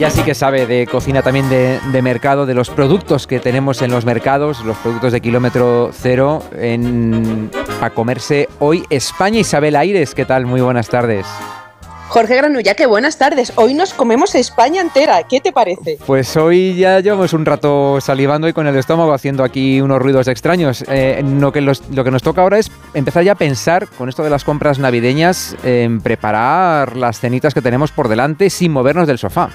ella sí que sabe de cocina también de, mercado, de los productos que tenemos en los mercados, los productos de kilómetro cero, en, a comerse hoy España. Isabel Aires, ¿qué tal? Muy buenas tardes. Jorge Granulla, qué buenas tardes. Hoy nos comemos España entera. ¿Qué te parece? Pues hoy ya llevamos un rato salivando y con el estómago haciendo aquí unos ruidos extraños. Eh, lo, que lo que nos toca ahora es empezar ya a pensar, con esto de las compras navideñas, en preparar las cenitas que tenemos por delante sin movernos del sofá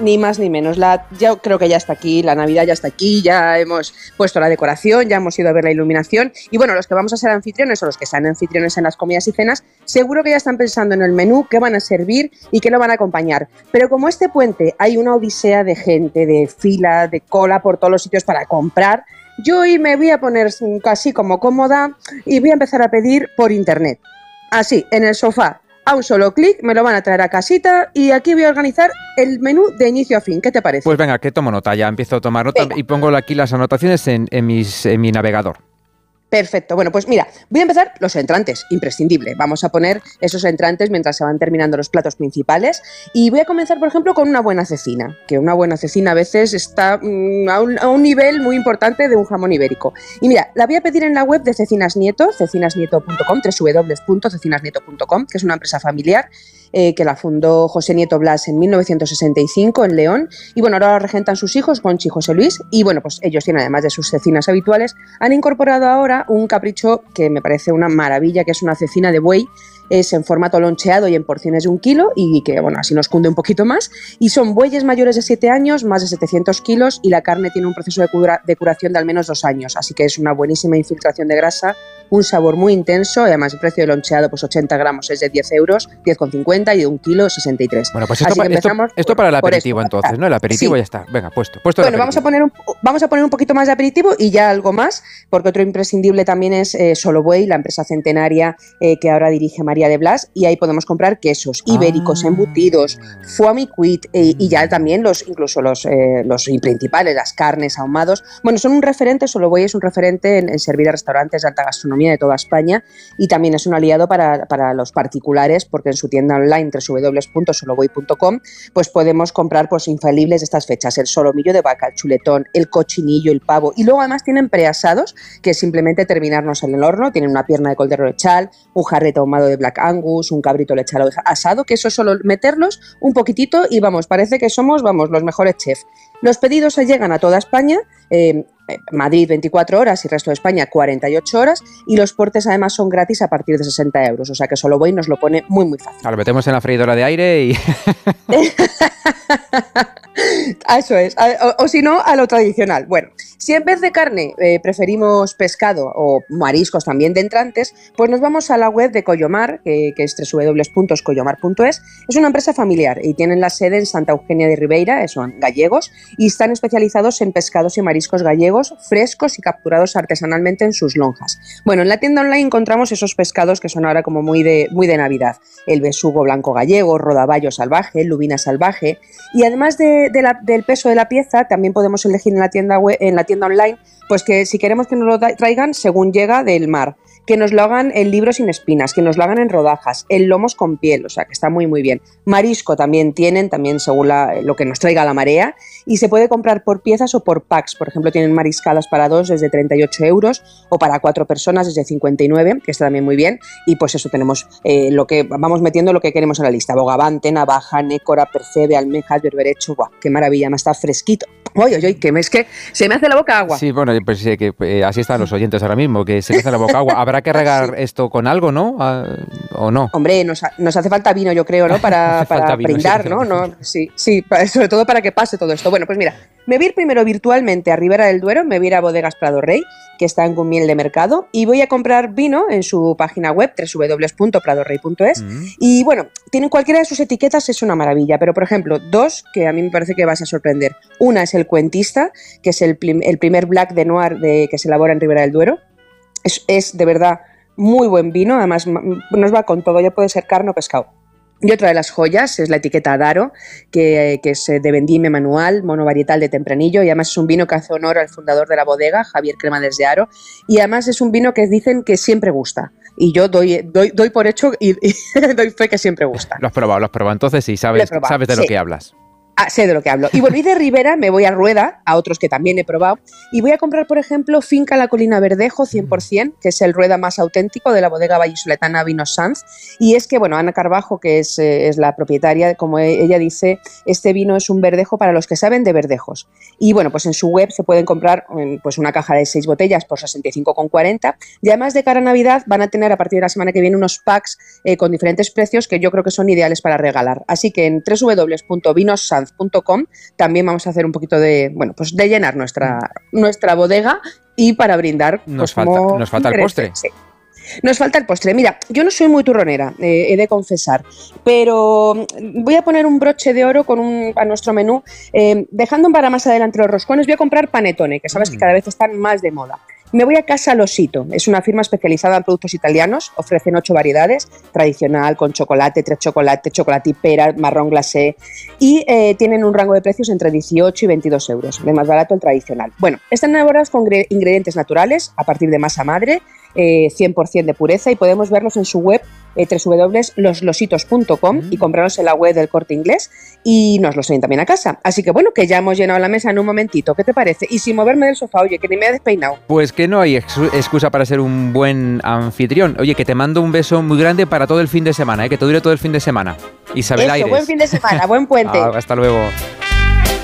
ni más ni menos. La, yo creo que ya está aquí, la Navidad ya está aquí, ya hemos puesto la decoración, ya hemos ido a ver la iluminación. Y bueno, los que vamos a ser anfitriones o los que sean anfitriones en las comidas y cenas, seguro que ya están pensando en el menú, qué van a servir y qué lo van a acompañar. Pero como este puente hay una odisea de gente, de fila, de cola por todos los sitios para comprar, yo hoy me voy a poner casi como cómoda y voy a empezar a pedir por internet. Así, en el sofá, a un solo clic me lo van a traer a casita y aquí voy a organizar el menú de inicio a fin. ¿Qué te parece? Pues venga, que tomo nota, ya empiezo a tomar nota y pongo aquí las anotaciones en, mis, en mi navegador. Perfecto. Bueno, pues mira, voy a empezar los entrantes, imprescindible. Vamos a poner esos entrantes mientras se van terminando los platos principales. Y voy a comenzar, por ejemplo, con una buena cecina, que una buena cecina a veces está mm, a, un, nivel muy importante de un jamón ibérico. Y mira, la voy a pedir en la web de Cecinas Nieto, cecinasnieto.com, www.cecinasnieto.com, que es una empresa familiar eh, que la fundó José Nieto Blas en 1965 en León. Y bueno, ahora la regentan sus hijos, Conchi y José Luis. Y bueno, pues ellos tienen, además de sus cecinas habituales, han incorporado ahora un capricho que me parece una maravilla, que es una cecina de buey es en formato loncheado y en porciones de un kilo y que, bueno, así nos cunde un poquito más. Y son bueyes mayores de 7 años, más de 700 kilos y la carne tiene un proceso de, de curación de al menos dos años, así que es una buenísima infiltración de grasa un sabor muy intenso y además el precio del loncheado, pues 80 gramos es de 10 euros, 10,50 y de un kilo 63. Bueno, pues esto, esto, para el aperitivo entonces, ¿no? El aperitivo ya está. Venga, puesto. puesto bueno, vamos a, poner un, vamos a poner un poquito más de aperitivo y ya algo más, porque otro imprescindible también es eh, Solo Buey, la empresa centenaria eh, que ahora dirige María de Blas y ahí podemos comprar quesos ibéricos, ah. embutidos, foie eh, y ya también los incluso los, eh, los principales, las carnes ahumados. Bueno, son un referente, Solo Buey es un referente en, servir a restaurantes de alta gastronomía de toda España y también es un aliado para, para los particulares porque en su tienda online www.solovoy.com pues podemos comprar pues infalibles de estas fechas, el solomillo de vaca, el chuletón, el cochinillo, el pavo y luego además tienen preasados que es simplemente terminarnos en el horno, tienen una pierna de cordero lechal, un jarrete ahumado de Black Angus, un cabrito lechado asado, que eso es solo meterlos un poquitito y vamos, parece que somos, vamos, los mejores chefs. Los pedidos llegan a toda España, eh, Madrid 24 horas y resto de España 48 horas y los portes además son gratis a partir de 60 euros, o sea que solo voy nos lo pone muy muy fácil. Lo metemos en la freidora de aire y... Eso es, o, si no, a lo tradicional. Bueno, si en vez de carne eh, preferimos pescado o mariscos también de entrantes, pues nos vamos a la web de Coyomar, que, es www.coyomar.es. Es una empresa familiar y tienen la sede en Santa Eugenia de Ribeira, son gallegos, y están especializados en pescados y mariscos gallegos frescos y capturados artesanalmente en sus lonjas. Bueno, en la tienda online encontramos esos pescados que son ahora como muy de, muy de Navidad. El besugo blanco gallego, rodaballo salvaje, lubina salvaje, y además del peso de la pieza, también podemos elegir en la tienda en la tienda online, pues que si queremos que nos lo traigan según llega del mar que nos lo hagan en libros sin espinas, que nos lo hagan en rodajas, en lomos con piel, o sea que está muy muy bien. Marisco también tienen, también según lo que nos traiga la marea, y se puede comprar por piezas o por packs. Por ejemplo, tienen mariscadas para dos desde 38 euros o para cuatro personas desde 59, que está también muy bien. Y pues eso tenemos eh, lo que vamos metiendo lo que queremos en la lista: bogavante, navaja, nécora, percebe, almejas, berberecho. ¡Buah, qué maravilla! Me está fresquito. Oye, oye, que es que se me hace la boca agua. Sí, bueno, pues que eh, así están los oyentes ahora mismo, que se me hace la boca agua. Habrá que regar esto con algo, ¿no? Ah, ¿O no? Hombre, nos, hace falta vino, yo creo, ¿no? Para, para brindar, ¿no? ¿no? Sí, sí, sobre todo para que pase todo esto. Bueno, pues mira, me voy a ir primero virtualmente a Ribera del Duero, me voy a ir a Bodegas Prado Rey, que está en Gumiel de Mercado, y voy a comprar vino en su página web, www.pradorrey.es. Mm. Y bueno, tienen cualquiera de sus etiquetas, es una maravilla, pero por ejemplo, dos que a mí me parece que vas a sorprender. Una es el Cuentista, que es el, primer Black de Noir de, que se elabora en Ribera del Duero. Es, es de verdad muy buen vino, además nos va con todo, ya puede ser carne o pescado. Y otra de las joyas es la etiqueta Daro, que, es eh, de vendime manual, monovarietal de tempranillo, y además es un vino que hace honor al fundador de la bodega, Javier Crema desde Aro, y además es un vino que dicen que siempre gusta. Y yo doy, doy, doy por hecho y, doy fe que siempre gusta. Lo has probado, lo has probado, entonces sí, sabes, sabes de lo que hablas. Ah, sé de lo que hablo. Y bueno, y de Rivera me voy a Rueda, a otros que también he probado, y voy a comprar, por ejemplo, Finca La Colina Verdejo 100%, que es el Rueda más auténtico de la bodega vallisoletana Vinos Sanz. Y es que, bueno, Ana Carbajo, que es, eh, es, la propietaria, como e, ella dice, este vino es un verdejo para los que saben de verdejos. Y bueno, pues en su web se pueden comprar pues una caja de seis botellas por 65,40. Y además de cara a Navidad van a tener a partir de la semana que viene unos packs eh, con diferentes precios que yo creo que son ideales para regalar. Así que en también vamos a hacer un poquito de, bueno, pues de llenar nuestra, nuestra bodega y para brindar. Nos pues, falta, nos falta el postre. Nos falta el postre. Mira, yo no soy muy turronera, eh, he de confesar, pero voy a poner un broche de oro con un, a nuestro menú. Eh, dejando para más adelante los roscones, voy a comprar panetone, que sabes que mm. cada vez están más de moda. Me voy a Casa Losito, es una firma especializada en productos italianos, ofrecen ocho variedades, tradicional, con chocolate, tres chocolate, chocolate y pera, marrón glacé, y eh, tienen un rango de precios entre 18 y 22 euros, de más barato el tradicional. Bueno, están elaboradas con ingredientes naturales, a partir de masa madre, 100% eh, de pureza, y podemos verlos en su web eh, www.loslositos.com y comprarlos en la web del corte inglés y nos los traen también a casa. Así que bueno, que ya hemos llenado la mesa en un momentito. ¿Qué te parece? Y sin moverme del sofá, oye, que ni me he despeinado. Pues que no hay excusa para ser un buen anfitrión. Oye, que te mando un beso muy grande para todo el fin de semana, ¿eh? que te dure todo el fin de semana. Isabel Eso, Buen fin de semana, buen puente. hasta luego.